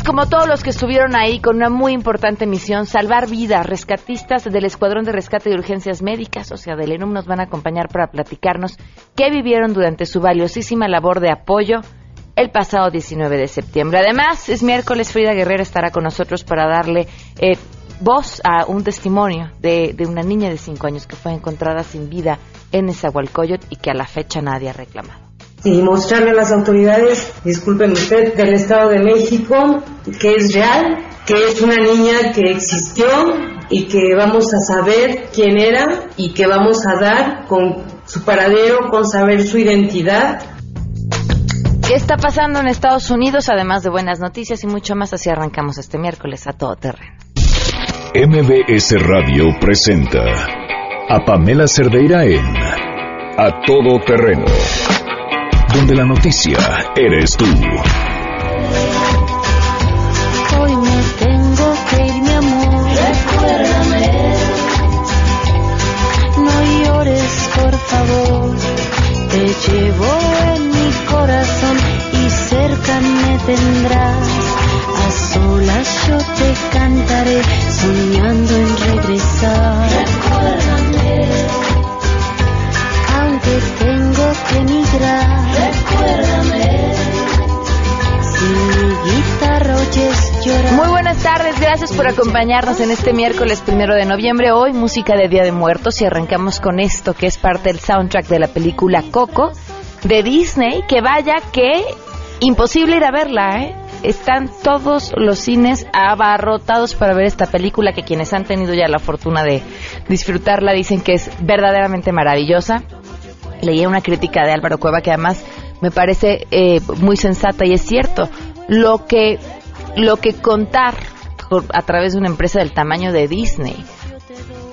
Ustedes, como todos los que estuvieron ahí con una muy importante misión, salvar vidas, rescatistas del Escuadrón de Rescate de Urgencias Médicas, o sea, del ENUM, nos van a acompañar para platicarnos qué vivieron durante su valiosísima labor de apoyo el pasado 19 de septiembre. Además, es miércoles, Frida Guerrera estará con nosotros para darle eh, voz a un testimonio de, de, una niña de 5 años que fue encontrada sin vida en Nezahualcóyotl y que a la fecha nadie ha reclamado y mostrarle a las autoridades, disculpen usted, del Estado de México, que es real, que es una niña que existió y que vamos a saber quién era y que vamos a dar con su paradero, con saber su identidad. ¿Qué está pasando en Estados Unidos? Además de buenas noticias y mucho más, así arrancamos este miércoles a todo terreno. MBS Radio presenta a Pamela Cerdeira en A Todo Terreno donde la noticia eres tú. Hoy me tengo que ir, mi amor. Recuérdame. No llores, por favor. Te llevo en mi corazón y cerca me tendrás. Por acompañarnos en este miércoles primero de noviembre. Hoy música de Día de Muertos y arrancamos con esto que es parte del soundtrack de la película Coco de Disney. Que vaya que imposible ir a verla, ¿eh? Están todos los cines abarrotados para ver esta película que quienes han tenido ya la fortuna de disfrutarla dicen que es verdaderamente maravillosa. Leí una crítica de Álvaro Cueva que además me parece eh, muy sensata y es cierto. Lo que, lo que contar a través de una empresa del tamaño de Disney,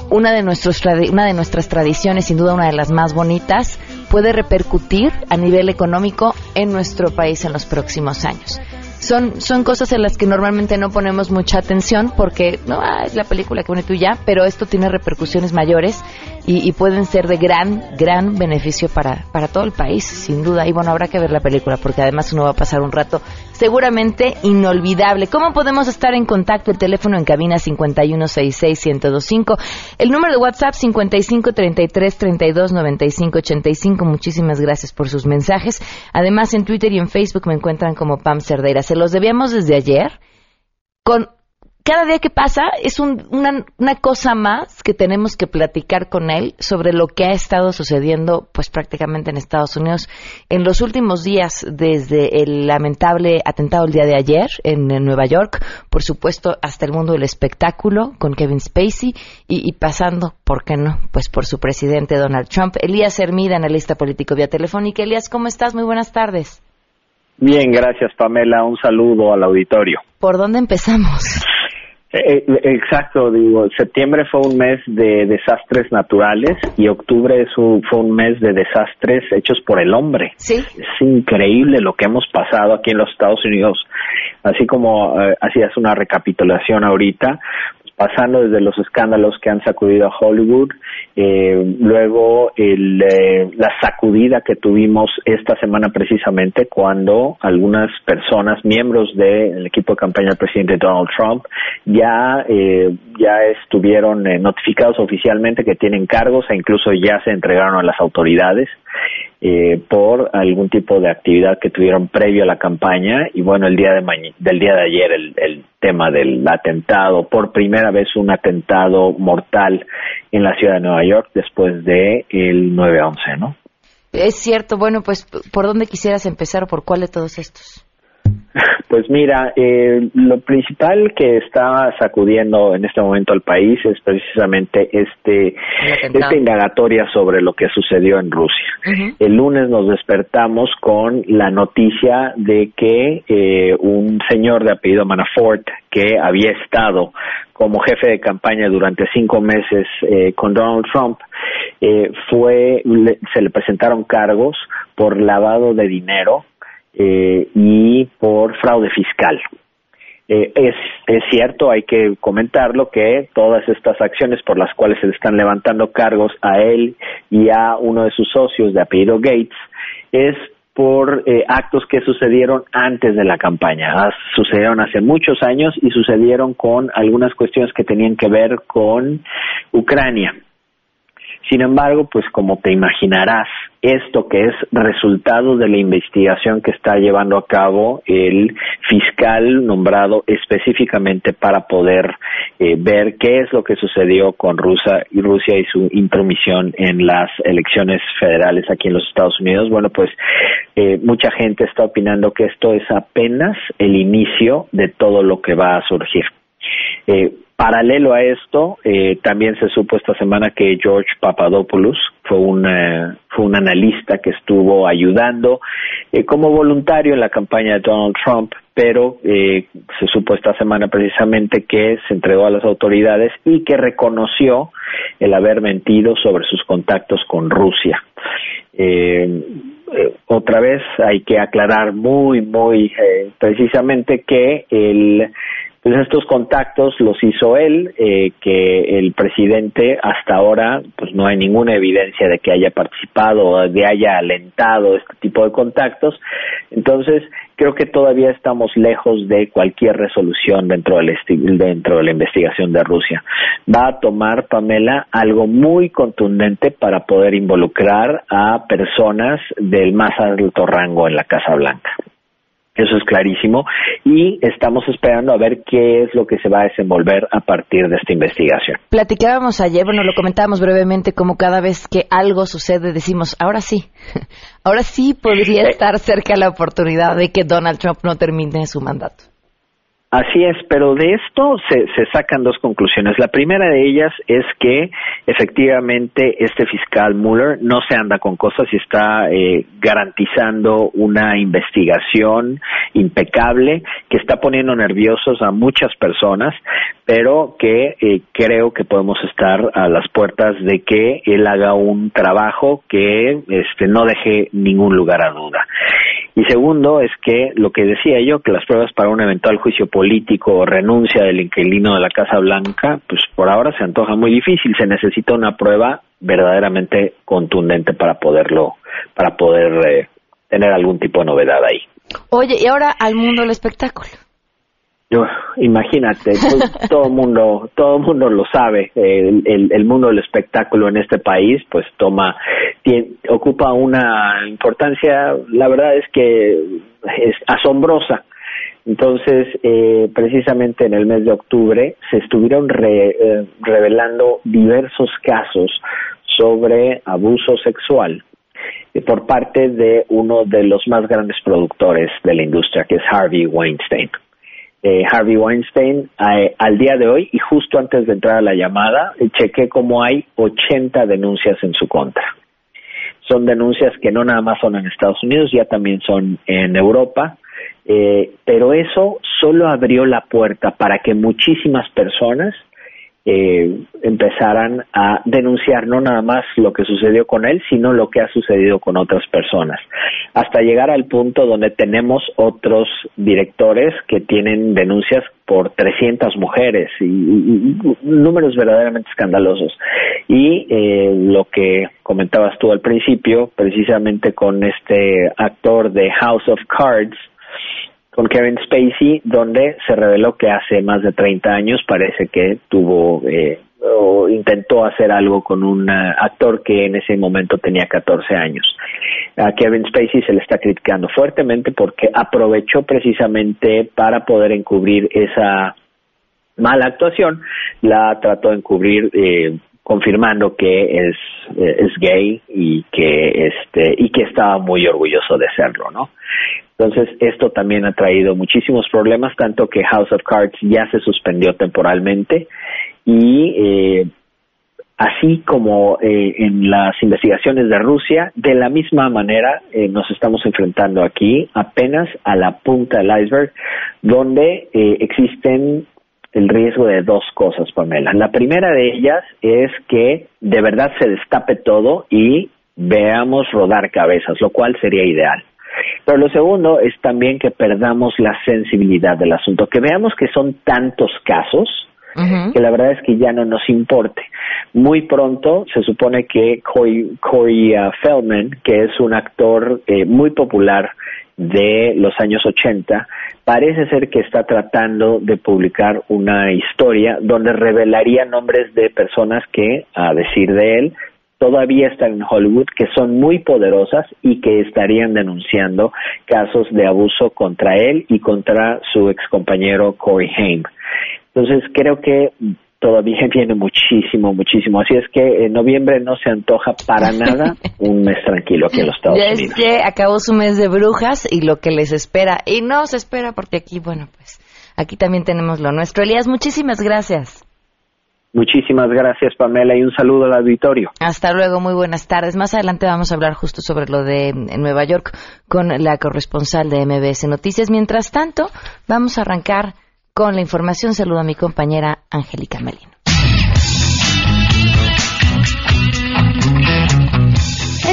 una de, nuestros, una de nuestras tradiciones, sin duda una de las más bonitas, puede repercutir a nivel económico en nuestro país en los próximos años. Son, son cosas en las que normalmente no ponemos mucha atención porque no ah, es la película que pone tú ya, pero esto tiene repercusiones mayores y, pueden ser de gran, gran beneficio para, para todo el país, sin duda. Y bueno, habrá que ver la película porque además uno va a pasar un rato seguramente inolvidable. ¿Cómo podemos estar en contacto? El teléfono en cabina 5166125, el número de WhatsApp 5533329585. Muchísimas gracias por sus mensajes. Además, en Twitter y en Facebook me encuentran como Pam Cerdeira. Se los debíamos desde ayer con cada día que pasa es una, cosa más que tenemos que platicar con él sobre lo que ha estado sucediendo pues prácticamente en Estados Unidos en los últimos días desde el lamentable atentado el día de ayer en, Nueva York, por supuesto hasta el mundo del espectáculo con Kevin Spacey y, pasando, ¿por qué no? Pues por su presidente Donald Trump. Elías Hermida, analista político vía telefónica. Elías, ¿cómo estás? Muy buenas tardes. Bien, gracias Pamela. Un saludo al auditorio. ¿Por dónde empezamos? Eh, eh, exacto, digo, septiembre fue un mes de desastres naturales y octubre es fue un mes de desastres hechos por el hombre. Sí. Es increíble lo que hemos pasado aquí en los Estados Unidos. Así como eh, hacías una recapitulación ahorita, pasando desde los escándalos que han sacudido a Hollywood, eh, luego el, eh, la sacudida que tuvimos esta semana precisamente cuando algunas personas, miembros del equipo de campaña del presidente Donald Trump, ya, eh, ya estuvieron notificados oficialmente que tienen cargos e incluso ya se entregaron a las autoridades. Eh, por algún tipo de actividad que tuvieron previo a la campaña. Y bueno el día de del día de ayer el, el, tema del atentado por primera vez un atentado mortal en la ciudad de Nueva York después de el 9/11 no es cierto bueno pues por dónde quisieras empezar por cuál de todos estos pues mira, eh, lo principal que está sacudiendo en este momento al país es precisamente este esta indagatoria sobre lo que sucedió en Rusia. El lunes nos despertamos con la noticia de que eh, un señor de apellido Manafort que había estado como jefe de campaña durante cinco meses eh, con Donald Trump fue se le presentaron cargos por lavado de dinero eh, y por fraude fiscal. Eh, es, es cierto, hay que comentarlo, que todas estas acciones por las cuales se le están levantando cargos a él y a uno de sus socios de apellido Gates es por eh, actos que sucedieron antes de la campaña. Ah, sucedieron hace muchos años y sucedieron con algunas cuestiones que tenían que ver con Ucrania. Sin embargo, pues como te imaginarás, esto que es resultado de la investigación que está llevando a cabo el fiscal nombrado específicamente para poder eh, ver qué es lo que sucedió con Rusia y Rusia y su intromisión en las elecciones federales aquí en los Estados Unidos. Bueno, pues eh, mucha gente está opinando que esto es apenas el inicio de todo lo que va a surgir. Eh, Paralelo a esto, eh, también se supo esta semana que George Papadopoulos fue un, eh, fue un analista que estuvo ayudando eh, como voluntario en la campaña de Donald Trump, pero se supo esta semana precisamente que se entregó a las autoridades y que reconoció el haber mentido sobre sus contactos con Rusia. Otra vez hay que aclarar muy, muy precisamente que el pues estos contactos los hizo él, eh, que el presidente hasta ahora pues no hay ninguna evidencia de que haya participado o de haya alentado este tipo de contactos. Entonces creo que todavía estamos lejos de cualquier resolución dentro del dentro de la investigación de Rusia. Va a tomar Pamela algo muy contundente para poder involucrar a personas del más alto rango en la Casa Blanca. Eso es clarísimo. Y estamos esperando a ver qué es lo que se va a desenvolver a partir de esta investigación. Platicábamos ayer, bueno, lo comentábamos brevemente, como cada vez que algo sucede decimos, ahora sí, ahora sí podría estar cerca la oportunidad de que Donald Trump no termine su mandato. Así es, pero de esto se, sacan dos conclusiones. La primera de ellas es que efectivamente este fiscal Mueller no se anda con cosas y está eh, garantizando una investigación impecable que está poniendo nerviosos a muchas personas, pero que eh, creo que podemos estar a las puertas de que él haga un trabajo que este, no deje ningún lugar a duda. Y segundo es que lo que decía yo, que las pruebas para un eventual juicio político o renuncia del inquilino de la Casa Blanca, pues por ahora se antoja muy difícil. Se necesita una prueba verdaderamente contundente para poderlo, para poder eh, tener algún tipo de novedad ahí. Oye, y ahora al mundo del espectáculo. Yo, imagínate, pues, todo mundo, todo mundo lo sabe. El, el, mundo del espectáculo en este país, pues toma, ocupa una importancia, la verdad es que es asombrosa. Entonces, eh, precisamente en el mes de octubre se estuvieron eh, revelando diversos casos sobre abuso sexual eh, por parte de uno de los más grandes productores de la industria, que es Harvey Weinstein. Eh, Harvey Weinstein eh, al día de hoy y justo antes de entrar a la llamada chequé como hay 80 denuncias en su contra. Son denuncias que no nada más son en Estados Unidos, ya también son en Europa, eh, pero eso solo abrió la puerta para que muchísimas personas eh, empezaran a denunciar no nada más lo que sucedió con él, sino lo que ha sucedido con otras personas, hasta llegar al punto donde tenemos otros directores que tienen denuncias por 300 mujeres y, números verdaderamente escandalosos. Y eh, lo que comentabas tú al principio, precisamente con este actor de House of Cards, con Kevin Spacey, donde se reveló que hace más de 30 años parece que tuvo eh, o intentó hacer algo con un eh, actor que en ese momento tenía 14 años. A Kevin Spacey se le está criticando fuertemente porque aprovechó precisamente para poder encubrir esa mala actuación, la trató de encubrir eh, confirmando que es, es gay y que este y que estaba muy orgulloso de serlo, ¿no? Entonces, esto también ha traído muchísimos problemas, tanto que House of Cards ya se suspendió temporalmente y eh, así como eh, en las investigaciones de Rusia, de la misma manera eh, nos estamos enfrentando aquí apenas a la punta del iceberg, donde existen el riesgo de dos cosas, Pamela. La primera de ellas es que de verdad se destape todo y veamos rodar cabezas, lo cual sería ideal. Pero lo segundo es también que perdamos la sensibilidad del asunto, que veamos que son tantos casos que la verdad es que ya no nos importe. Muy pronto se supone que Corey, Corey uh, Feldman, que es un actor eh, muy popular de los años 80, parece ser que está tratando de publicar una historia donde revelaría nombres de personas que, a decir de él, todavía están en Hollywood, que son muy poderosas y que estarían denunciando casos de abuso contra él y contra su excompañero Corey Haim. Entonces creo que todavía viene muchísimo, muchísimo. Así es que en noviembre no se antoja para nada un mes tranquilo aquí en los Estados ya Unidos. Es que acabó su mes de brujas y lo que les espera. Y no se espera porque aquí, bueno, pues aquí también tenemos lo nuestro. Elías, muchísimas gracias. Muchísimas gracias, Pamela, y un saludo al auditorio. Hasta luego, muy buenas tardes. Más adelante vamos a hablar justo sobre lo de Nueva York con la corresponsal de MBS Noticias. Mientras tanto, vamos a arrancar con la información. Saludo a mi compañera Angélica Melino.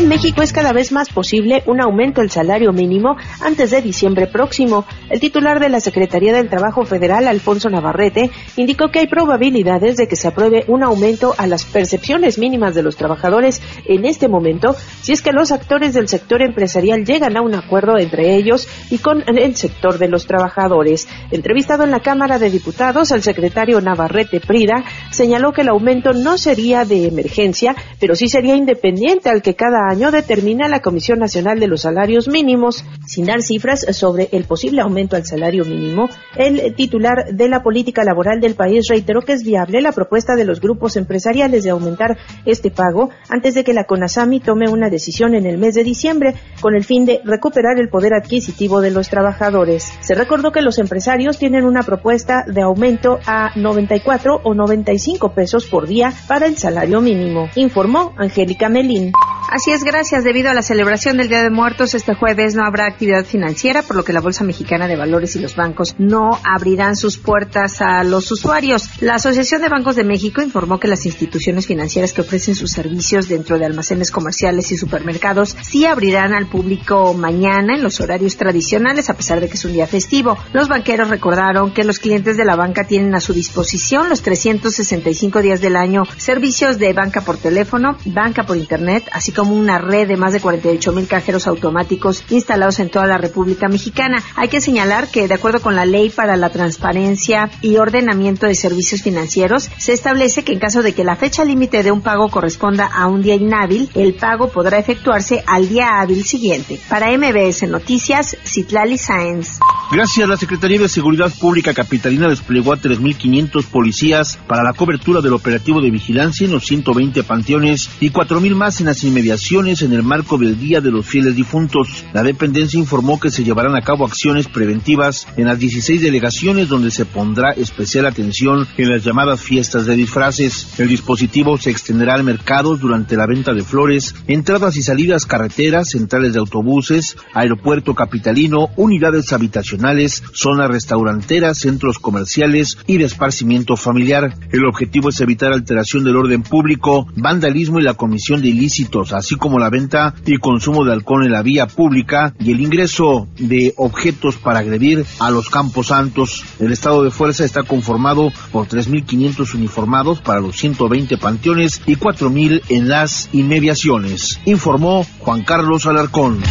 En México es cada vez más posible un aumento del salario mínimo antes de diciembre próximo. El titular de la Secretaría del Trabajo Federal, Alfonso Navarrete, indicó que hay probabilidades de que se apruebe un aumento a las percepciones mínimas de los trabajadores en este momento, si es que los actores del sector empresarial llegan a un acuerdo entre ellos y con el sector de los trabajadores. Entrevistado en la Cámara de Diputados, el secretario Navarrete Prida señaló que el aumento no sería de emergencia, pero sí sería independiente al que cada año determina la Comisión Nacional de los Salarios Mínimos. Sin dar cifras sobre el posible aumento al salario mínimo, el titular de la política laboral del país reiteró que es viable la propuesta de los grupos empresariales de aumentar este pago antes de que la CONASAMI tome una decisión en el mes de diciembre con el fin de recuperar el poder adquisitivo de los trabajadores. Se recordó que los empresarios tienen una propuesta de aumento a 94 o 95 pesos por día para el salario mínimo, informó Angélica Melín. Así es, gracias. Debido a la celebración del Día de Muertos, este jueves no habrá actividad financiera, por lo que la Bolsa Mexicana de Valores y los bancos no abrirán sus puertas a los usuarios. La Asociación de Bancos de México informó que las instituciones financieras que ofrecen sus servicios dentro de almacenes comerciales y supermercados sí abrirán al público mañana en los horarios tradicionales, a pesar de que es un día festivo. Los banqueros recordaron que los clientes de la banca tienen a su disposición los 365 días del año servicios de banca por teléfono, banca por internet, así como una red de más de 48 mil cajeros automáticos instalados en toda la República Mexicana. Hay que señalar que, de acuerdo con la Ley para la Transparencia y Ordenamiento de Servicios Financieros, se establece que en caso de que la fecha límite de un pago corresponda a un día inhábil, el pago podrá efectuarse al día hábil siguiente. Para MBS Noticias, Citlali Sáenz. Gracias, la Secretaría de Seguridad Pública Capitalina desplegó a 3.500 policías para la cobertura del operativo de vigilancia en los 120 panteones y 4.000 más en las inmediaciones en el marco del Día de los Fieles Difuntos. La dependencia informó que se llevarán a cabo acciones preventivas en las 16 delegaciones donde se pondrá especial atención en las llamadas fiestas de disfraces. El dispositivo se extenderá al mercado durante la venta de flores, entradas y salidas carreteras, centrales de autobuses, aeropuerto capitalino, unidades habitacionales, zonas restauranteras, centros comerciales y de esparcimiento familiar. El objetivo es evitar alteración del orden público, vandalismo y la comisión de ilícitos, así como la venta y consumo de alcohol en la vía pública y el ingreso de objetos para agredir a los campos santos. El estado de fuerza está conformado por 3.500 uniformados para los 120 panteones y 4.000 en las inmediaciones, informó Juan Carlos Alarcón.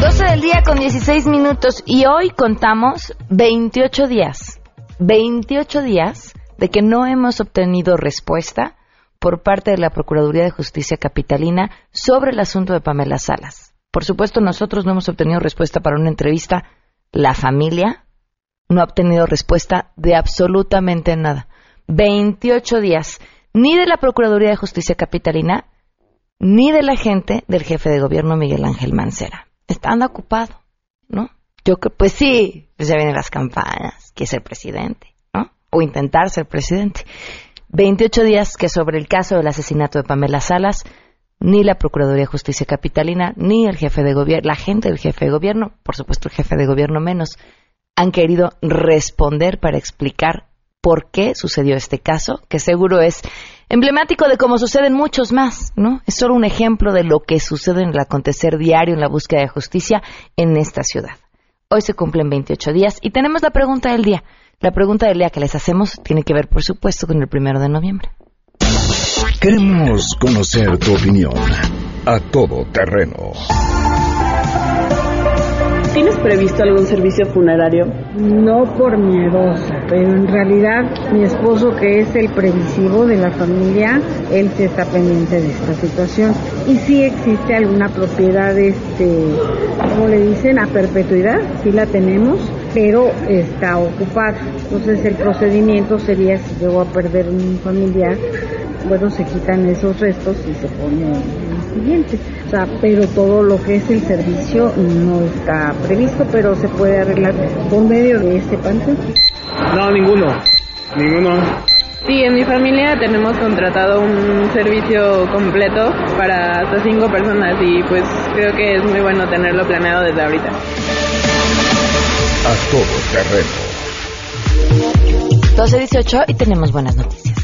12 del día con 16 minutos y hoy contamos 28 días. 28 días de que no hemos obtenido respuesta por parte de la Procuraduría de Justicia Capitalina sobre el asunto de Pamela Salas. Por supuesto, nosotros no hemos obtenido respuesta para una entrevista. La familia no ha obtenido respuesta de absolutamente nada. 28 días, ni de la Procuraduría de Justicia Capitalina, ni de la gente del jefe de gobierno Miguel Ángel Mancera. Están ocupados, ¿no? Yo que, pues sí, pues ya vienen las campañas, quiere ser presidente, ¿no? O intentar ser presidente. 28 días que sobre el caso del asesinato de Pamela Salas, ni la Procuraduría de Justicia Capitalina, ni el jefe de gobierno, la gente del jefe de gobierno, por supuesto el jefe de gobierno menos, han querido responder para explicar por qué sucedió este caso, que seguro es emblemático de cómo suceden muchos más, ¿no? Es solo un ejemplo de lo que sucede en el acontecer diario en la búsqueda de justicia en esta ciudad. Hoy se cumplen 28 días y tenemos la pregunta del día. La pregunta del día que les hacemos tiene que ver, por supuesto, con el primero de noviembre. Queremos conocer tu opinión a todo terreno. ¿Tienes previsto algún servicio funerario? No por miedosa, pero en realidad mi esposo que es el previsivo de la familia, él se está pendiente de esta situación. Y si existe alguna propiedad, este, ¿cómo le dicen? A perpetuidad, sí la tenemos, pero está ocupada. Entonces el procedimiento sería si llego a perder un familiar, bueno, se quitan esos restos y se pone el siguiente. O sea, pero todo lo que es el servicio no está previsto, pero se puede arreglar por medio de este panteón. No, ninguno. Ninguno. Sí, en mi familia tenemos contratado un servicio completo para hasta cinco personas y pues creo que es muy bueno tenerlo planeado desde ahorita. Todo terreno. 12.18 y tenemos buenas noticias.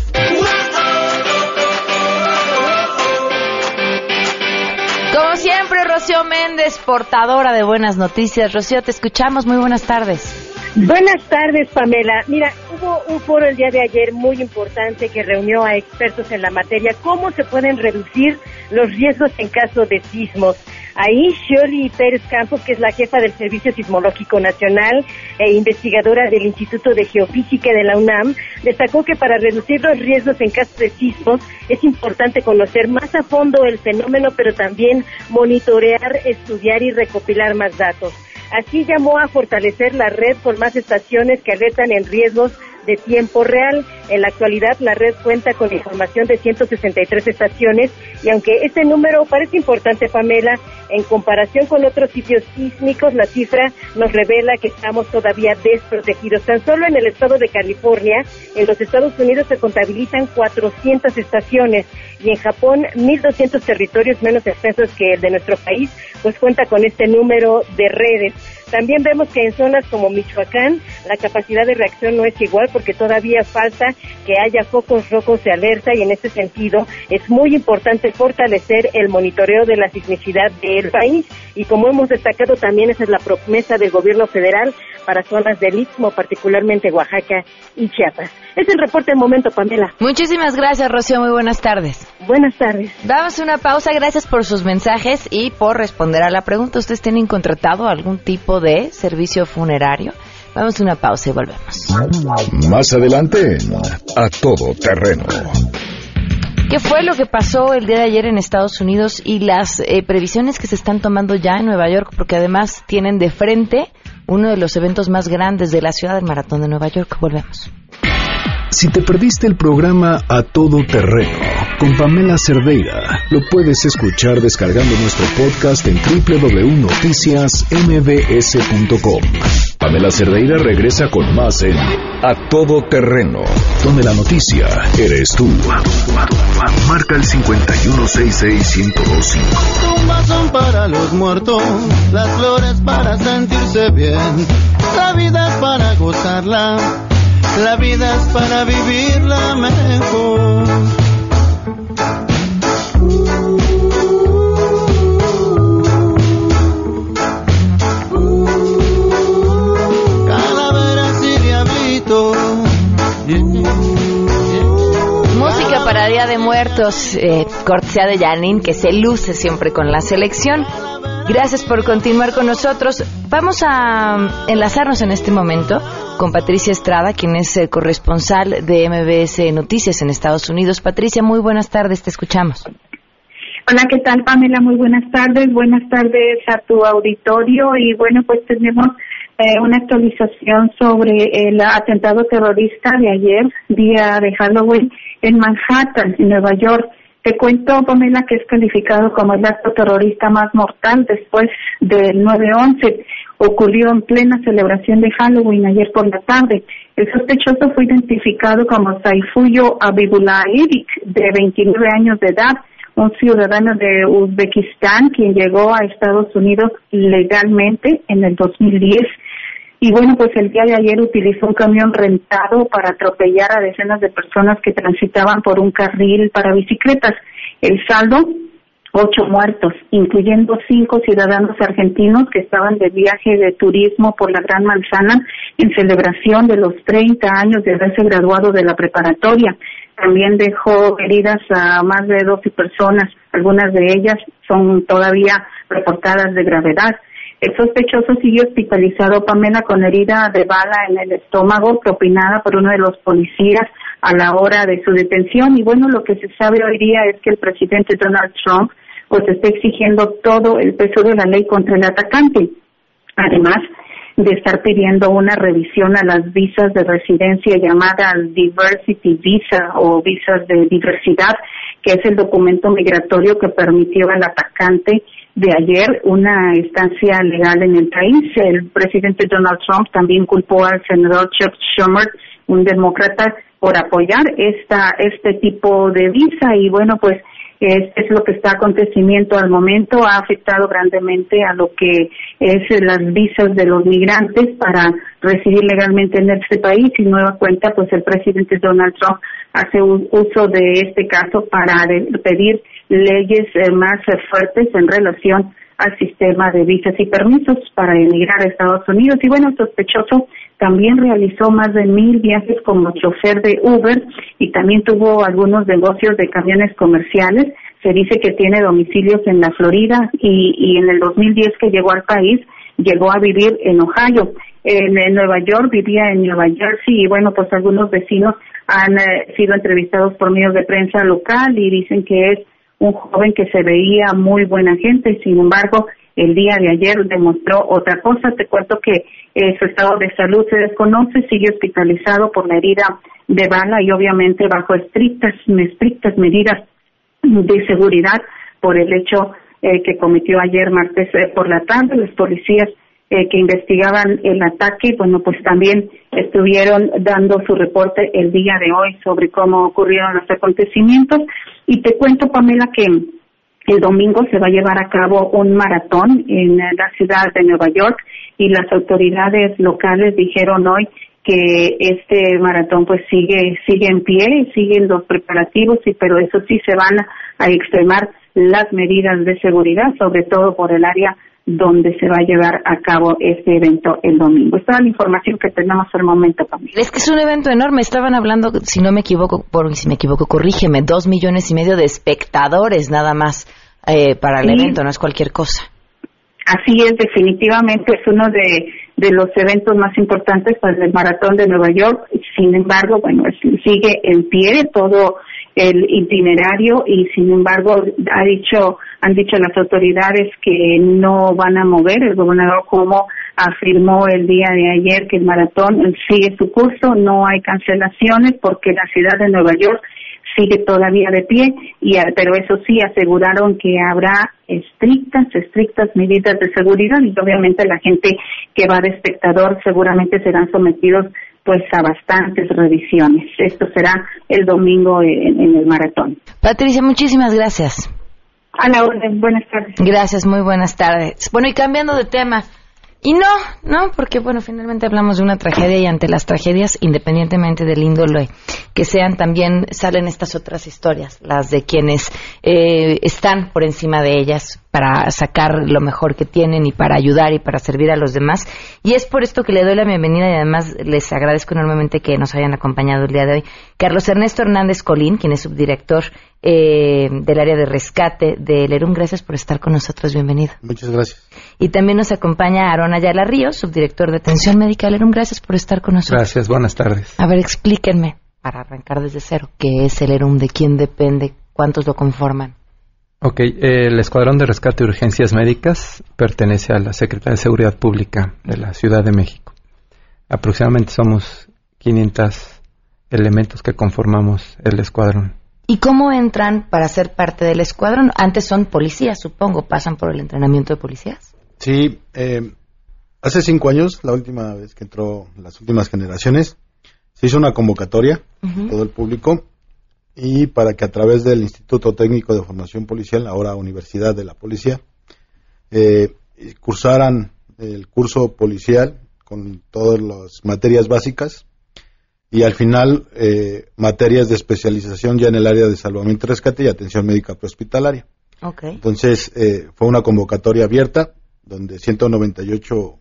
Como siempre, Rocío Méndez, portadora de buenas noticias. Rocío, te escuchamos. Muy buenas tardes. Buenas tardes, Pamela. Mira, hubo un foro el día de ayer muy importante que reunió a expertos en la materia. ¿Cómo se pueden reducir los riesgos en caso de sismos? Ahí Shirley Pérez Campos, que es la jefa del Servicio Sismológico Nacional e investigadora del Instituto de Geofísica de la UNAM, destacó que para reducir los riesgos en caso de sismos es importante conocer más a fondo el fenómeno, pero también monitorear, estudiar y recopilar más datos. Así llamó a fortalecer la red con más estaciones que alertan en riesgos de tiempo real. En la actualidad, la red cuenta con información de 163 estaciones y aunque este número parece importante, Pamela, en comparación con otros sitios sísmicos, la cifra nos revela que estamos todavía desprotegidos. Tan solo en el estado de California, en los Estados Unidos se contabilizan 400 estaciones y en Japón 1.200 territorios menos extensos que el de nuestro país, pues cuenta con este número de redes. También vemos que en zonas como Michoacán la capacidad de reacción no es igual porque todavía falta que haya focos rojos de alerta y en ese sentido es muy importante fortalecer el monitoreo de la sismicidad del país y como hemos destacado también esa es la promesa del gobierno federal para zonas del Istmo, particularmente Oaxaca y Chiapas. Es el reporte del momento, Pamela. Muchísimas gracias, Rocío. Muy buenas tardes. Buenas tardes. Damos una pausa. Gracias por sus mensajes y por responder a la pregunta. ¿Ustedes tienen contratado algún tipo de servicio funerario? Vamos a una pausa y volvemos. Más adelante, a todo terreno. ¿Qué fue lo que pasó el día de ayer en Estados Unidos y las eh, previsiones que se están tomando ya en Nueva York? Porque además tienen de frente uno de los eventos más grandes de la ciudad, del Maratón de Nueva York. Volvemos. Si te perdiste el programa A Todo Terreno con Pamela Cerdeira, lo puedes escuchar descargando nuestro podcast en www.noticiasmbs.com. Pamela Cerdeira regresa con más en A Todo Terreno, donde la noticia eres tú. Marca el 5166125. Tumbas son para los muertos, las flores para sentirse bien, la vida es para gozarla. La vida es para vivirla mejor. Música para Día de Muertos, eh, cortesía de Janine, que se luce siempre con la selección. Gracias por continuar con nosotros. Vamos a enlazarnos en este momento con Patricia Estrada, quien es eh, corresponsal de MBS Noticias en Estados Unidos. Patricia, muy buenas tardes, te escuchamos. Hola, ¿qué tal Pamela? Muy buenas tardes. Buenas tardes a tu auditorio y bueno, pues tenemos eh, una actualización sobre el atentado terrorista de ayer, día de Halloween, en Manhattan, en Nueva York. Te cuento, Pamela, que es calificado como el acto terrorista más mortal después del 9-11. Ocurrió en plena celebración de Halloween ayer por la tarde. El sospechoso fue identificado como Saifuyo Abibulaevich, de 29 años de edad, un ciudadano de Uzbekistán quien llegó a Estados Unidos legalmente en el 2010. Y bueno, pues el día de ayer utilizó un camión rentado para atropellar a decenas de personas que transitaban por un carril para bicicletas. El saldo ocho muertos, incluyendo cinco ciudadanos argentinos que estaban de viaje de turismo por la Gran Manzana en celebración de los 30 años de haberse graduado de la preparatoria. También dejó heridas a más de 12 personas, algunas de ellas son todavía reportadas de gravedad. El sospechoso sigue hospitalizado, Pamela, con herida de bala en el estómago propinada por uno de los policías a la hora de su detención. Y bueno, lo que se sabe hoy día es que el presidente Donald Trump pues está exigiendo todo el peso de la ley contra el atacante. Además de estar pidiendo una revisión a las visas de residencia llamada Diversity Visa o visas de diversidad, que es el documento migratorio que permitió al atacante de ayer una estancia legal en el país. El presidente Donald Trump también culpó al senador Chuck Schumer, un demócrata, por apoyar esta este tipo de visa. Y bueno pues es, es lo que está acontecimiento al momento, ha afectado grandemente a lo que es las visas de los migrantes para residir legalmente en este país. Y nueva cuenta, pues el presidente Donald Trump hace uso de este caso para pedir leyes eh, más fuertes en relación al sistema de visas y permisos para emigrar a Estados Unidos. Y bueno, sospechoso también realizó más de mil viajes como chofer de Uber y también tuvo algunos negocios de camiones comerciales. Se dice que tiene domicilios en la Florida y, y en el 2010 que llegó al país llegó a vivir en Ohio. En, Nueva York vivía en Nueva Jersey y bueno, pues algunos vecinos han eh, sido entrevistados por medios de prensa local y dicen que es un joven que se veía muy buena gente, sin embargo, el día de ayer demostró otra cosa. Te cuento que eh, su estado de salud se desconoce, sigue hospitalizado por la herida de bala y obviamente bajo estrictas, estrictas medidas de seguridad por el hecho eh, que cometió ayer martes eh, por la tarde. Los policías que investigaban el ataque, bueno, pues también estuvieron dando su reporte el día de hoy sobre cómo ocurrieron los acontecimientos. Y te cuento, Pamela, que el domingo se va a llevar a cabo un maratón en la ciudad de Nueva York y las autoridades locales dijeron hoy que este maratón pues sigue sigue en pie, siguen los preparativos y pero eso sí se van a extremar las medidas de seguridad, sobre todo por el área donde se va a llevar a cabo este evento el domingo. Esta es la información que tenemos al momento, Pamela. Es que es un evento enorme. Estaban hablando, si no me equivoco, por si me equivoco, corrígeme, dos millones y medio de espectadores nada más eh, para el evento, no es cualquier cosa. Así es, definitivamente es uno de, de los eventos más importantes para el Maratón de Nueva York. Sin embargo, bueno, sigue en pie todo el itinerario y sin embargo ha dicho han dicho las autoridades que no van a mover el gobernador como afirmó el día de ayer que el maratón sigue su curso no hay cancelaciones porque la ciudad de Nueva York sigue todavía de pie y pero eso sí aseguraron que habrá estrictas estrictas medidas de seguridad y obviamente la gente que va de espectador seguramente serán sometidos pues a bastantes revisiones. Esto será el domingo en, el maratón. Patricia, muchísimas gracias. A la orden, buenas tardes. Gracias, muy buenas tardes. Bueno, y cambiando de tema, y no, no, porque bueno, finalmente hablamos de una tragedia y ante las tragedias, independientemente del índole que sean, también salen estas otras historias, las de quienes eh, están por encima de ellas para sacar lo mejor que tienen y para ayudar y para servir a los demás. Y es por esto que le doy la bienvenida y además les agradezco enormemente que nos hayan acompañado el día de hoy. Carlos Ernesto Hernández Colín, quien es subdirector eh, del área de rescate de Lerum, gracias por estar con nosotros. Bienvenido. Muchas gracias. Y también nos acompaña Aaron Ayala Ríos, subdirector de atención médica de Lerum. Gracias por estar con nosotros. Gracias, buenas tardes. A ver, explíquenme, para arrancar desde cero, qué es el Lerum, de quién depende, cuántos lo conforman. Ok, el Escuadrón de Rescate y Urgencias Médicas pertenece a la Secretaría de Seguridad Pública de la Ciudad de México. Aproximadamente somos 500 elementos que conformamos el escuadrón. ¿Y cómo entran para ser parte del escuadrón? Antes son policías, supongo, pasan por el entrenamiento de policías. Sí, eh, hace cinco años, la última vez que entró las últimas generaciones, se hizo una convocatoria, todo el público, y para que a través del Instituto Técnico de Formación Policial, ahora Universidad de la Policía, eh, cursaran el curso policial con todas las materias básicas y al final eh, materias de especialización ya en el área de salvamento rescate y atención médica prehospitalaria. Entonces, eh, fue una convocatoria abierta donde 198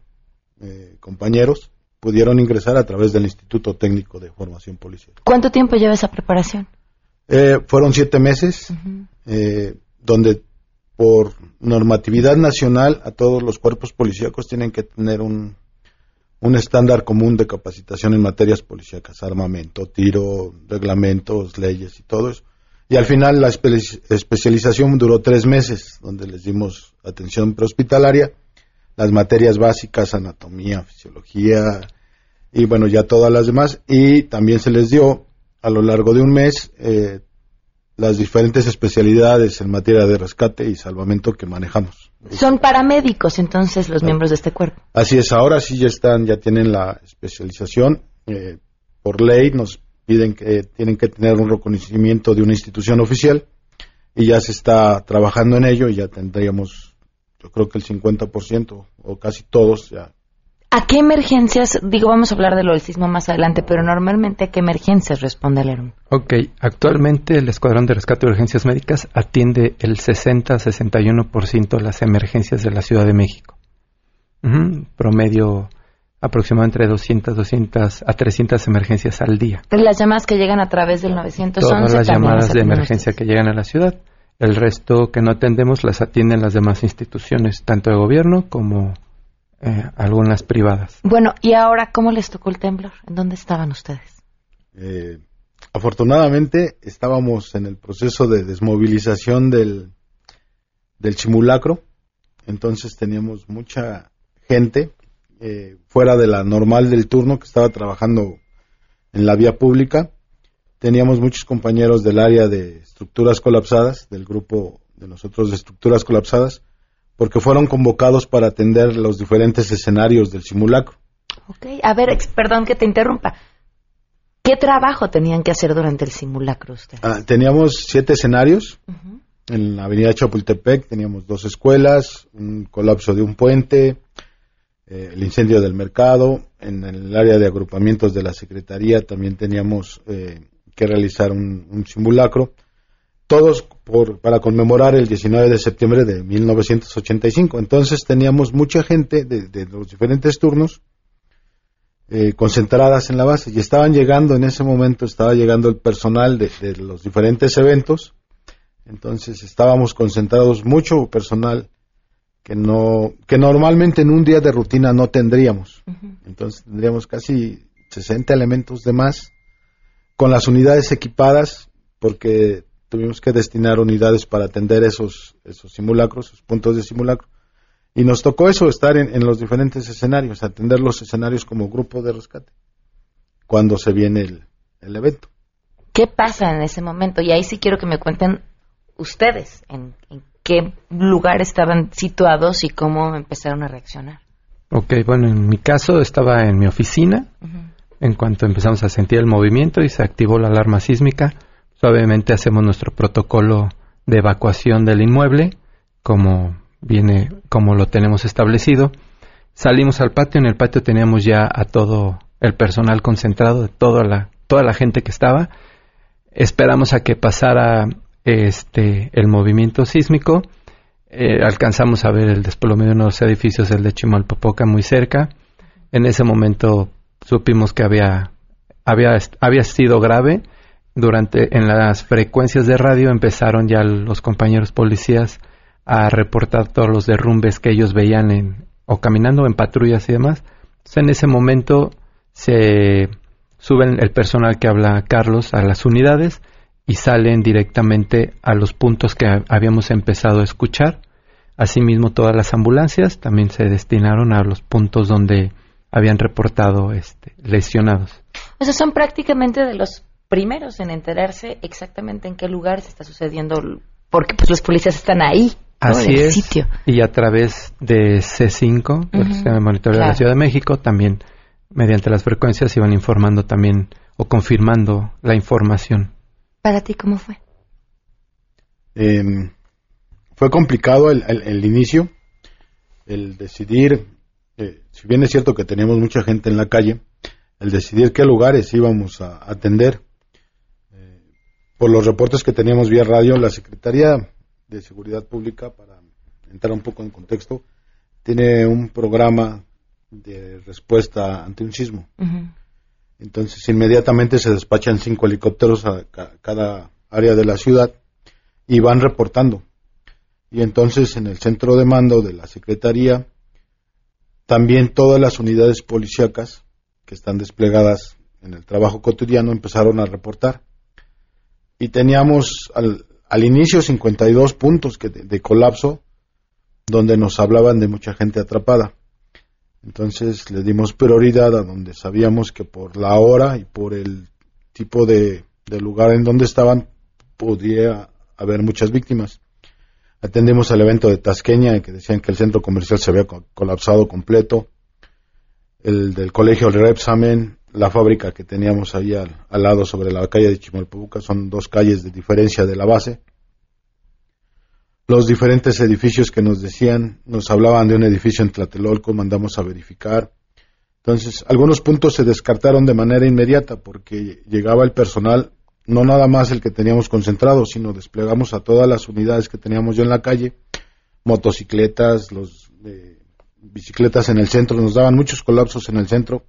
eh, compañeros pudieron ingresar a través del Instituto Técnico de Formación Policial. ¿Cuánto tiempo lleva esa preparación? Eh, fueron siete meses, eh, donde por normatividad nacional a todos los cuerpos policíacos tienen que tener un, un estándar común de capacitación en materias policíacas, armamento, tiro, reglamentos, leyes y todo eso. Y al final la espe- especialización duró tres meses, donde les dimos atención prehospitalaria, las materias básicas, anatomía, fisiología y bueno, ya todas las demás. Y también se les dio a lo largo de un mes eh, las diferentes especialidades en materia de rescate y salvamento que manejamos. Son paramédicos entonces los miembros de este cuerpo. Así es, ahora sí ya están, ya tienen la especialización. eh, por ley nos piden que tienen que tener un reconocimiento de una institución oficial y ya se está trabajando en ello y ya tendríamos, yo creo que el 50% o casi todos ya. ¿A qué emergencias, digo, vamos a hablar de lo del sismo más adelante, pero normalmente a qué emergencias responde el ERUM? Ok, actualmente el Escuadrón de Rescate de Urgencias Médicas atiende el 60-61% de las emergencias de la Ciudad de México. Promedio aproximadamente entre 200, 200 a 300 emergencias al día. Las llamadas que llegan a través del 911 Todas las llamadas de emergencia que llegan a la ciudad. El resto que no atendemos las atienden las demás instituciones, tanto de gobierno como eh, algunas privadas. Bueno, ¿y ahora cómo les tocó el temblor? ¿En dónde estaban ustedes? eh, afortunadamente estábamos en el proceso de desmovilización del, del simulacro, entonces teníamos mucha gente eh, fuera de la normal del turno que estaba trabajando en la vía pública. Teníamos muchos compañeros del área de estructuras colapsadas, del grupo de nosotros de estructuras colapsadas, porque fueron convocados para atender los diferentes escenarios del simulacro. Ok, a ver, ex- perdón que te interrumpa. ¿Qué trabajo tenían que hacer durante el simulacro ustedes? Ah, teníamos siete escenarios. En la avenida Chapultepec teníamos dos escuelas, un colapso de un puente, eh, el incendio del mercado. En el área de agrupamientos de la Secretaría también teníamos eh, que realizar un, un simulacro. Todos por, para conmemorar el 19 de septiembre de 1985. Entonces teníamos mucha gente de, de los diferentes turnos eh, concentradas en la base y estaban llegando en ese momento, estaba llegando el personal de, de los diferentes eventos, entonces estábamos concentrados mucho personal que no que normalmente en un día de rutina no tendríamos, entonces tendríamos casi 60 elementos de más con las unidades equipadas porque tuvimos que destinar unidades para atender esos esos simulacros, esos puntos de simulacro y nos tocó eso, estar en, en los diferentes escenarios, atender los escenarios como grupo de rescate, cuando se viene el, el evento. ¿Qué pasa en ese momento? Y ahí sí quiero que me cuenten ustedes en, en qué lugar estaban situados y cómo empezaron a reaccionar. Ok, bueno, en mi caso estaba en mi oficina. En cuanto empezamos a sentir el movimiento y se activó la alarma sísmica, suavemente hacemos nuestro protocolo de evacuación del inmueble, como viene, como lo tenemos establecido. Salimos al patio, en el patio teníamos ya a todo el personal concentrado, toda la, toda la gente que estaba. Esperamos a que pasara este el movimiento sísmico. Eh, alcanzamos a ver el desplome de unos edificios del de Chimalpopoca muy cerca. En ese momento supimos que había, había, había sido grave. Durante en las frecuencias de radio empezaron ya los compañeros policías a reportar todos los derrumbes que ellos veían en, o caminando en patrullas y demás. En ese momento se suben el personal que habla Carlos a las unidades y salen directamente a los puntos que habíamos empezado a escuchar. Asimismo, todas las ambulancias también se destinaron a los puntos donde habían reportado este, lesionados. O son prácticamente de los primeros en enterarse exactamente en qué lugar se está sucediendo, porque pues los policías están ahí, ¿no? Así en el es. sitio. Y a través de C5, del Ujú, sistema de monitoreo de la Ciudad de México, también mediante las frecuencias iban informando también o confirmando la información. ¿Para ti cómo fue? Eh, fue complicado el, el- el inicio, el decidir, eh, si bien es cierto que teníamos mucha gente en la calle, el decidir qué lugares íbamos a atender. Por los reportes que teníamos vía radio, la Secretaría de Seguridad Pública, para entrar un poco en contexto, tiene un programa de respuesta ante un sismo. Entonces, inmediatamente se despachan cinco helicópteros a cada área de la ciudad y van reportando. Y entonces, en el centro de mando de la Secretaría, también todas las unidades policíacas que están desplegadas en el trabajo cotidiano empezaron a reportar. Y teníamos al, al inicio 52 puntos que de, colapso donde nos hablaban de mucha gente atrapada. Entonces le dimos prioridad a donde sabíamos que por la hora y por el tipo de, de lugar en donde estaban podía haber muchas víctimas. Atendimos al evento de Tasqueña, que decían que el centro comercial se había colapsado completo. El del colegio Repsamen, la fábrica que teníamos ahí al, lado sobre la calle de Chimalpobuca, son dos calles de diferencia de la base. Los diferentes edificios que nos decían, nos hablaban de un edificio en Tlatelolco, mandamos a verificar. Entonces, algunos puntos se descartaron de manera inmediata porque llegaba el personal no nada más el que teníamos concentrado, sino desplegamos a todas las unidades que teníamos yo en la calle, motocicletas, los bicicletas en el centro, nos daban muchos colapsos en el centro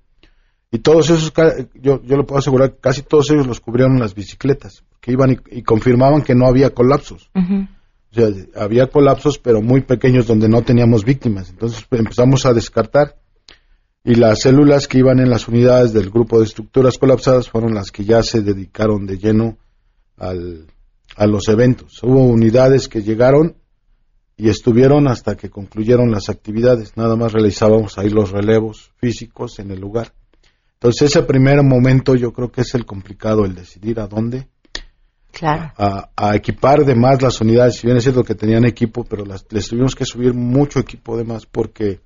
y todos esos, yo, yo lo puedo asegurar, casi todos ellos los cubrieron las bicicletas, que iban y, confirmaban que no había colapsos. O sea, había colapsos, pero muy pequeños donde no teníamos víctimas. Entonces empezamos a descartar y las células que iban en las unidades del grupo de estructuras colapsadas fueron las que ya se dedicaron de lleno al, a los eventos. Hubo unidades que llegaron y estuvieron hasta que concluyeron las actividades. Nada más realizábamos ahí los relevos físicos en el lugar. Entonces ese primer momento yo creo que es el complicado, el decidir a dónde. Claro. A, equipar de más las unidades, si bien es cierto que tenían equipo, pero las, les tuvimos que subir mucho equipo de más porque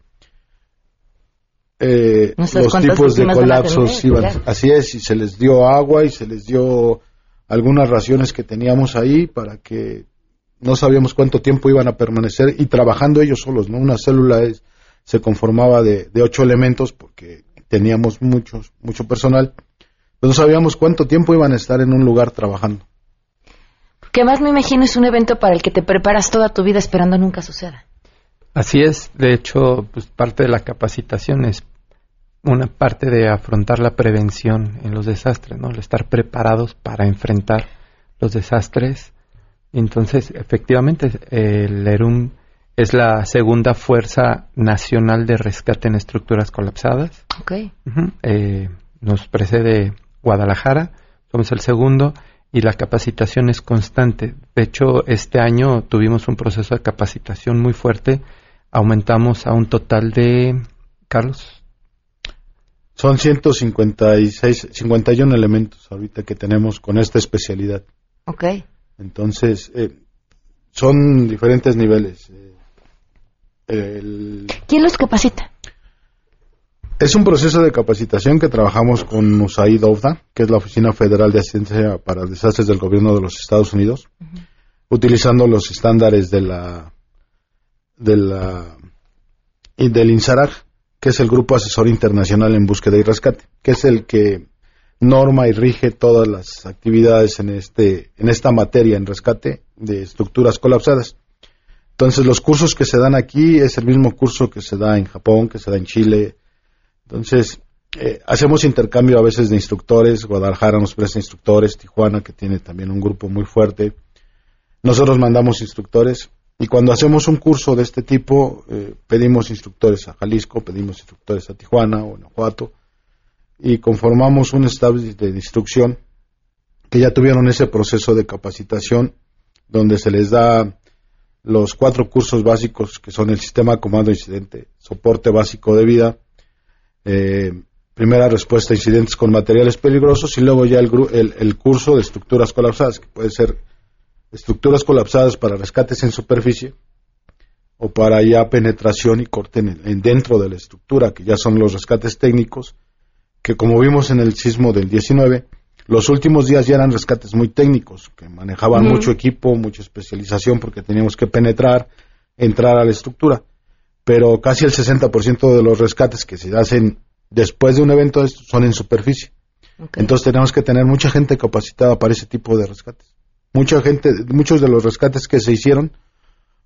eh, los tipos de colapsos iban. Así es, y se les dio agua y se les dio algunas raciones que teníamos ahí para que no sabíamos cuánto tiempo iban a permanecer y trabajando ellos solos, ¿no? Una célula es, se conformaba de, ocho elementos porque teníamos muchos, mucho personal. no sabíamos cuánto tiempo iban a estar en un lugar trabajando. Que más me imagino es un evento para el que te preparas toda tu vida esperando nunca suceda. Así es, de hecho, pues parte de la capacitación es una parte de afrontar la prevención en los desastres, ¿no? El estar preparados para enfrentar los desastres. Entonces, efectivamente, el ERUM es la segunda fuerza nacional de rescate en estructuras colapsadas. Okay. Eh, nos precede Guadalajara, somos el segundo y la capacitación es constante. De hecho, este año tuvimos un proceso de capacitación muy fuerte. Aumentamos a un total de, Carlos, son 156, 51 elementos ahorita que tenemos con esta especialidad. Ok. Entonces, eh, son diferentes niveles. Eh, ¿Quién los capacita? Es un proceso de capacitación que trabajamos con USAID OFDA, que es la Oficina Federal de Asistencia para Desastres del Gobierno de los Estados Unidos, utilizando los estándares de la, de la y del INSARAG, que es el Grupo Asesor Internacional en Búsqueda y Rescate, que es el que norma y rige todas las actividades en este en esta materia en rescate de estructuras colapsadas. Entonces los cursos que se dan aquí es el mismo curso que se da en Japón, que se da en Chile. Entonces eh, hacemos intercambio a veces de instructores. Guadalajara nos presta instructores, Tijuana que tiene también un grupo muy fuerte. Nosotros mandamos instructores y cuando hacemos un curso de este tipo, eh, pedimos instructores a Jalisco, pedimos instructores a Tijuana o Guanajuato, y conformamos un staff de instrucción que ya tuvieron ese proceso de capacitación donde se les da los cuatro cursos básicos que son el sistema de comando incidente, soporte básico de vida, eh, primera respuesta a incidentes con materiales peligrosos y luego ya el, el curso de estructuras colapsadas, que puede ser estructuras colapsadas para rescates en superficie o para ya penetración y corte en, dentro de la estructura, que ya son los rescates técnicos, que como vimos en el sismo del 19, los últimos días ya eran rescates muy técnicos, que manejaban mucho equipo, mucha especialización, porque teníamos que penetrar, entrar a la estructura. Pero casi el 60% de los rescates que se hacen después de un evento son en superficie. Entonces tenemos que tener mucha gente capacitada para ese tipo de rescates. Mucha gente, muchos de los rescates que se hicieron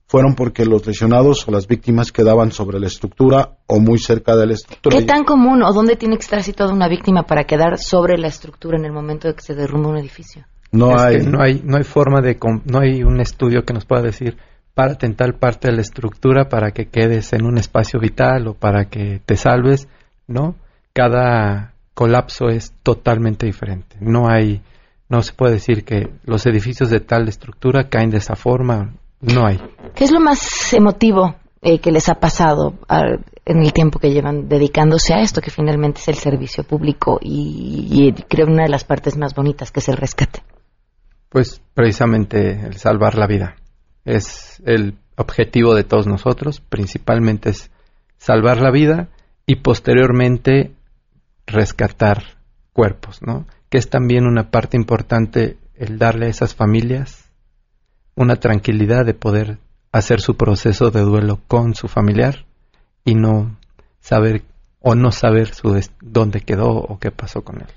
fueron porque los lesionados o las víctimas quedaban sobre la estructura o muy cerca de la estructura. ¿Qué tan común o dónde tiene que estar situada una víctima para quedar sobre la estructura en el momento de que se derrumba un edificio? No hay, no hay, no hay forma de, no hay un estudio que nos pueda decir para en tal parte de la estructura para que quedes en un espacio vital o para que te salves, ¿no? Cada colapso es totalmente diferente. No hay, no se puede decir que los edificios de tal estructura caen de esa forma, no hay. ¿Qué es lo más emotivo eh, que les ha pasado en el tiempo que llevan dedicándose a esto, que finalmente es el servicio público y, y creo una de las partes más bonitas, que es el rescate? Pues precisamente el salvar la vida. Es el objetivo de todos nosotros, principalmente es salvar la vida y posteriormente rescatar cuerpos, ¿no? Que es también una parte importante el darle a esas familias una tranquilidad de poder hacer su proceso de duelo con su familiar y no saber o no saber su dónde quedó o qué pasó con él.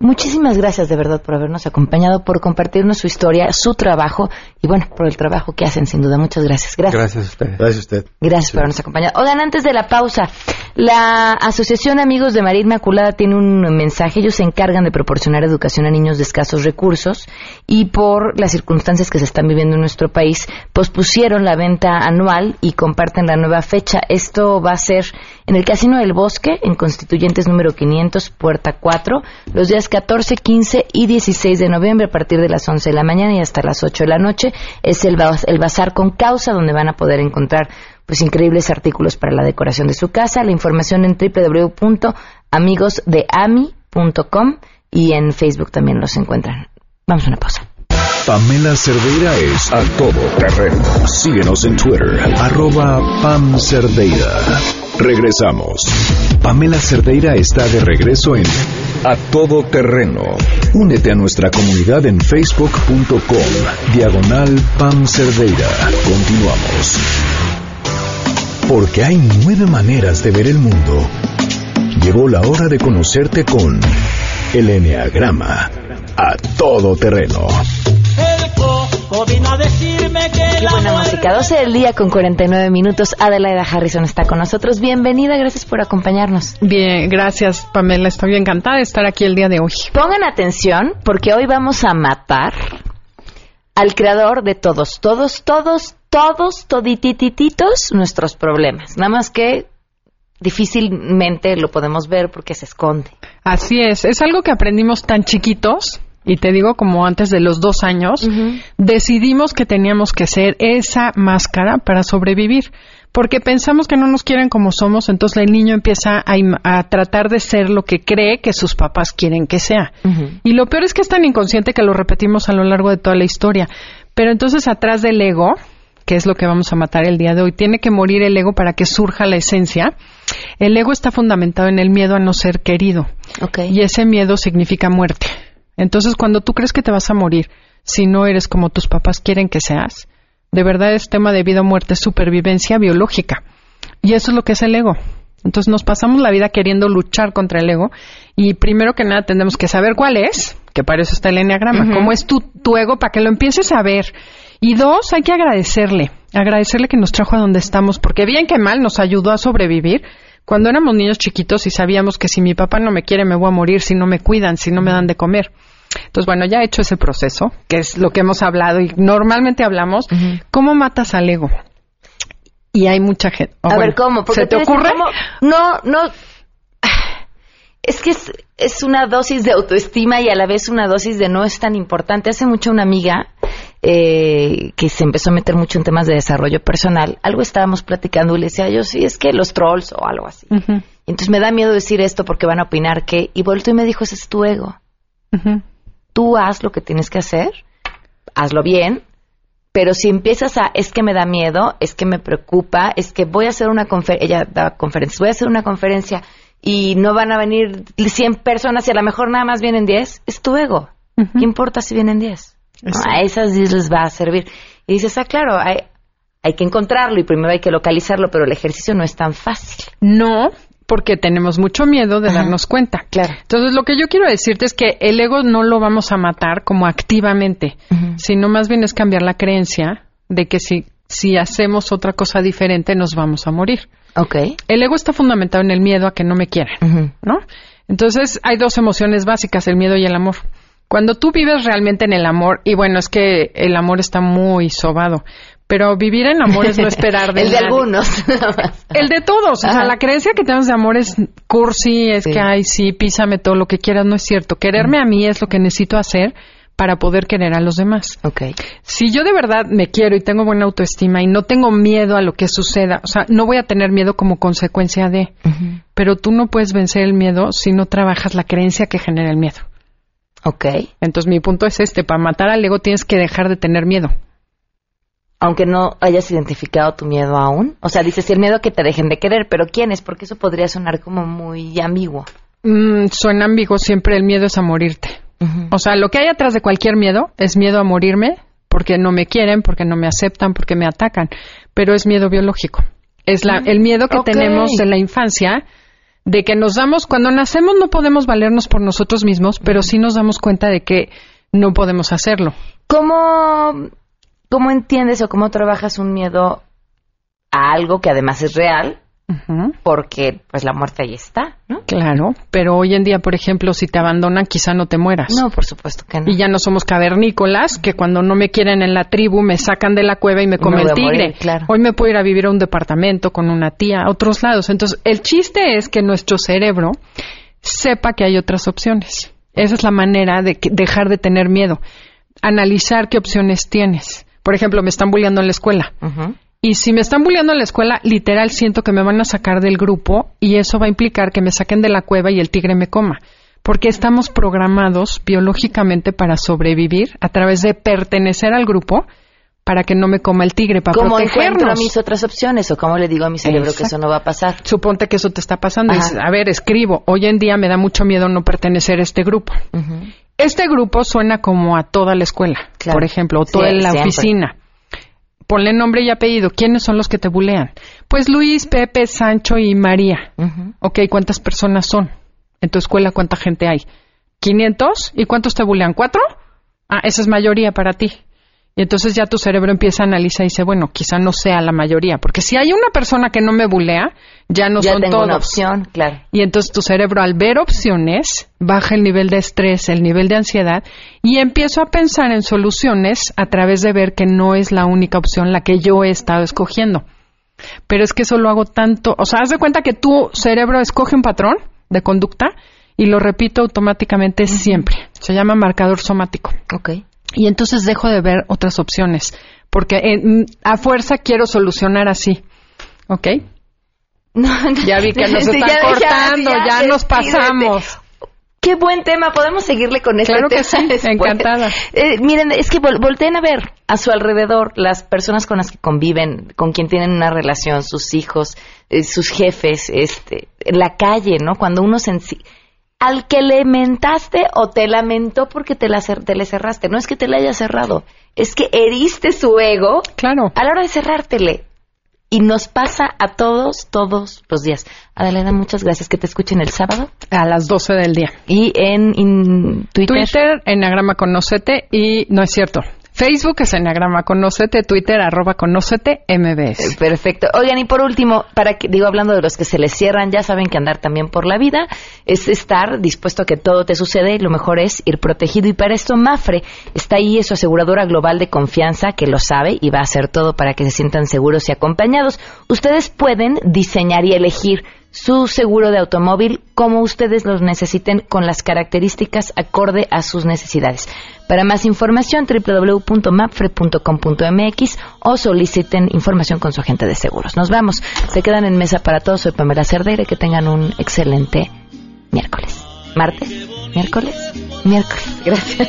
Muchísimas gracias de verdad por habernos acompañado, por compartirnos su historia, su trabajo y bueno, por el trabajo que hacen sin duda. Muchas gracias. Gracias. Gracias a usted. Gracias a usted. Gracias por habernos acompañado. Oigan, antes de la pausa, la Asociación Amigos de María Inmaculada tiene un mensaje. Ellos se encargan de proporcionar educación a niños de escasos recursos y por las circunstancias que se están viviendo en nuestro país, pospusieron la venta anual y comparten la nueva fecha. Esto va a ser en el Casino del Bosque, en Constituyentes número 500, puerta 4, los días 14, 15 y 16 de noviembre a partir de las 11 de la mañana y hasta las 8 de la noche. Es el, bazar con causa donde van a poder encontrar pues increíbles artículos para la decoración de su casa. La información en www.amigosdeami.com y en Facebook también los encuentran. Vamos a una pausa. Pamela Cerdeira es a todo terreno. Síguenos en Twitter, arroba Pam Cerdeira. Regresamos. Pamela Cerdeira está de regreso en A Todo Terreno. Únete a nuestra comunidad en facebook.com, diagonal Pam Cerdeira. Continuamos. Porque hay nueve maneras de ver el mundo. Llegó la hora de conocerte con el Enneagrama. A Todo Terreno. Qué buena música. 12 del día con 49 minutos. Adelaida Harrison está con nosotros. Bienvenida, gracias por acompañarnos. Bien, gracias Pamela. Estoy encantada de estar aquí el día de hoy. Pongan atención porque hoy vamos a matar al creador de todos, todos, todos, todos, toditititos nuestros problemas. Nada más que difícilmente lo podemos ver porque se esconde. Así es, es algo que aprendimos tan chiquitos y te digo como antes de los dos años, decidimos que teníamos que ser esa máscara para sobrevivir. Porque pensamos que no nos quieren como somos, entonces el niño empieza a, tratar de ser lo que cree que sus papás quieren que sea. Y lo peor es que es tan inconsciente que lo repetimos a lo largo de toda la historia. Pero entonces atrás del ego, que es lo que vamos a matar el día de hoy, tiene que morir el ego para que surja la esencia. El ego está fundamentado en el miedo a no ser querido. Y ese miedo significa muerte. Entonces, cuando tú crees que te vas a morir, si no eres como tus papás quieren que seas, de verdad es tema de vida o muerte, supervivencia biológica. Y eso es lo que es el ego. Entonces nos pasamos la vida queriendo luchar contra el ego y primero que nada tenemos que saber cuál es, que para eso está el enneagrama, cómo es tu, tu ego para que lo empieces a ver. Y dos, hay que agradecerle, agradecerle que nos trajo a donde estamos, porque bien que mal nos ayudó a sobrevivir, cuando éramos niños chiquitos y sabíamos que si mi papá no me quiere me voy a morir si no me cuidan, si no me dan de comer. Entonces, bueno, ya he hecho ese proceso, que es lo que hemos hablado y normalmente hablamos, ¿cómo matas al ego? Y hay mucha gente. a ver, ¿cómo? ¿Se te ocurre? No, no. Es que es, es, una dosis de autoestima y a la vez una dosis de no es tan importante. Hace mucho una amiga eh, que se empezó a meter mucho en temas de desarrollo personal, algo estábamos platicando y le decía yo, sí, es que los trolls o algo así. Entonces me da miedo decir esto porque van a opinar que... Y volvió y me dijo, ese es tu ego. Tú haz lo que tienes que hacer, hazlo bien, pero si empiezas a, es que me da miedo, es que me preocupa, es que voy a hacer una conferencia, ella da conferencias, voy a hacer una conferencia y no van a venir 100 personas y a lo mejor nada más vienen 10, es tu ego. ¿Qué importa si vienen 10? A esas 10 les va a servir. Y dices, ah, claro, hay, hay que encontrarlo y primero hay que localizarlo, pero el ejercicio no es tan fácil. No, porque tenemos mucho miedo de darnos cuenta. Claro. Entonces, lo que yo quiero decirte es que el ego no lo vamos a matar como activamente. sino más bien es cambiar la creencia de que si, si hacemos otra cosa diferente nos vamos a morir. Ok. El ego está fundamentado en el miedo a que no me quieran, ¿no? Entonces hay dos emociones básicas, el miedo y el amor. Cuando tú vives realmente en el amor, y bueno, es que el amor está muy sobado, pero vivir en amor es no esperar de El de algunos. El de todos. O sea, la creencia que tenemos de amor es cursi, es que, ay, sí, písame todo lo que quieras, no es cierto. Quererme a mí es lo que necesito hacer para poder querer a los demás. Ok. Si yo de verdad me quiero y tengo buena autoestima y no tengo miedo a lo que suceda, o sea, no voy a tener miedo como consecuencia de, pero tú no puedes vencer el miedo si no trabajas la creencia que genera el miedo. Ok. Entonces mi punto es este, para matar al ego tienes que dejar de tener miedo. Aunque no hayas identificado tu miedo aún. O sea, dices, el miedo a que te dejen de querer, pero ¿quién es? Porque eso podría sonar como muy ambiguo. Mm, suena ambiguo, siempre el miedo es a morirte. O sea, lo que hay atrás de cualquier miedo es miedo a morirme porque no me quieren, porque no me aceptan, porque me atacan, pero es miedo biológico. Es la, el miedo que tenemos de la infancia de que nos damos, cuando nacemos no podemos valernos por nosotros mismos, pero sí nos damos cuenta de que no podemos hacerlo. ¿Cómo, ¿Cómo entiendes o cómo trabajas un miedo a algo que además es real? Porque pues la muerte ahí está, ¿no? Claro, pero hoy en día, por ejemplo, si te abandonan, quizá no te mueras. No, por supuesto que no. Y ya no somos cavernícolas, que cuando no me quieren en la tribu me sacan de la cueva y me come Me el tigre. morir, claro. Hoy me puedo ir a vivir a un departamento con una tía, a otros lados. Entonces, el chiste es que nuestro cerebro sepa que hay otras opciones. Esa es la manera de que- dejar de tener miedo. Analizar qué opciones tienes. Por ejemplo, me están bulleando en la escuela. Y si me están bulleando en la escuela, literal siento que me van a sacar del grupo y eso va a implicar que me saquen de la cueva y el tigre me coma. Porque estamos programados biológicamente para sobrevivir a través de pertenecer al grupo para que no me coma el tigre, para ¿Cómo encuentro mis otras opciones o cómo le digo a mi cerebro que eso no va a pasar? Suponte que eso te está pasando. dices, a ver, escribo. Hoy en día me da mucho miedo no pertenecer a este grupo. Este grupo suena como a toda la escuela, Claro. por ejemplo, o Sí, toda la siempre. oficina. Ponle nombre y apellido. ¿Quiénes son los que te bulean? Pues Luis, Pepe, Sancho y María. Ok, ¿cuántas personas son? En tu escuela, ¿cuánta gente hay? ¿500? ¿Y cuántos te bulean? ¿Cuatro? Ah, esa es mayoría para ti. Y entonces ya tu cerebro empieza a analizar y dice, bueno, quizá no sea la mayoría. Porque si hay una persona que no me bulea, ya no ya son tengo todos. una opción, claro. Y entonces tu cerebro al ver opciones baja el nivel de estrés, el nivel de ansiedad y empiezo a pensar en soluciones a través de ver que no es la única opción la que yo he estado escogiendo. Pero es que eso lo hago tanto, o sea, haz de cuenta que tu cerebro escoge un patrón de conducta y lo repito automáticamente siempre. Se llama marcador somático. Ok. Y entonces dejo de ver otras opciones, porque eh, a fuerza quiero solucionar así. ¿Ok? Ya vi que nos Sí, están ya- ya- cortando, ya ya, nos pasamos. Qué buen tema, podemos seguirle con este Claro que tema sí, después? encantada. Eh, miren, es que vol- volteen a ver a su alrededor las personas con las que conviven, con quien tienen una relación, sus hijos, eh, sus jefes, este, en la calle, ¿no? Cuando uno se al que le mentaste o te lamentó porque te, la te le cerraste, no es que te le haya cerrado, es que heriste su ego claro. a la hora de cerrártele. Y nos pasa a todos, todos los días. Adelaida, muchas gracias. Que te escuchen el sábado. A las 12 del día. Y en, in- Twitter. Twitter, Enneagrama Conocete y no es cierto. Facebook es Enneagrama Conocete, Twitter arroba Conocete MBS. Perfecto. Oigan, y por último, para que, digo, hablando de los que se les cierran, ya saben que andar también por la vida es estar dispuesto a que todo te sucede y lo mejor es ir protegido. Y para esto, Mafre está ahí, es su aseguradora global de confianza que lo sabe y va a hacer todo para que se sientan seguros y acompañados. Ustedes pueden diseñar y elegir su seguro de automóvil como ustedes los necesiten con las características acorde a sus necesidades. Para más información, www.mapfre.com.mx o soliciten información con su agente de seguros. Nos vamos. Se quedan en mesa para todos. Soy Pamela Cerdeira. Que tengan un excelente miércoles. Martes, miércoles, miércoles. Gracias.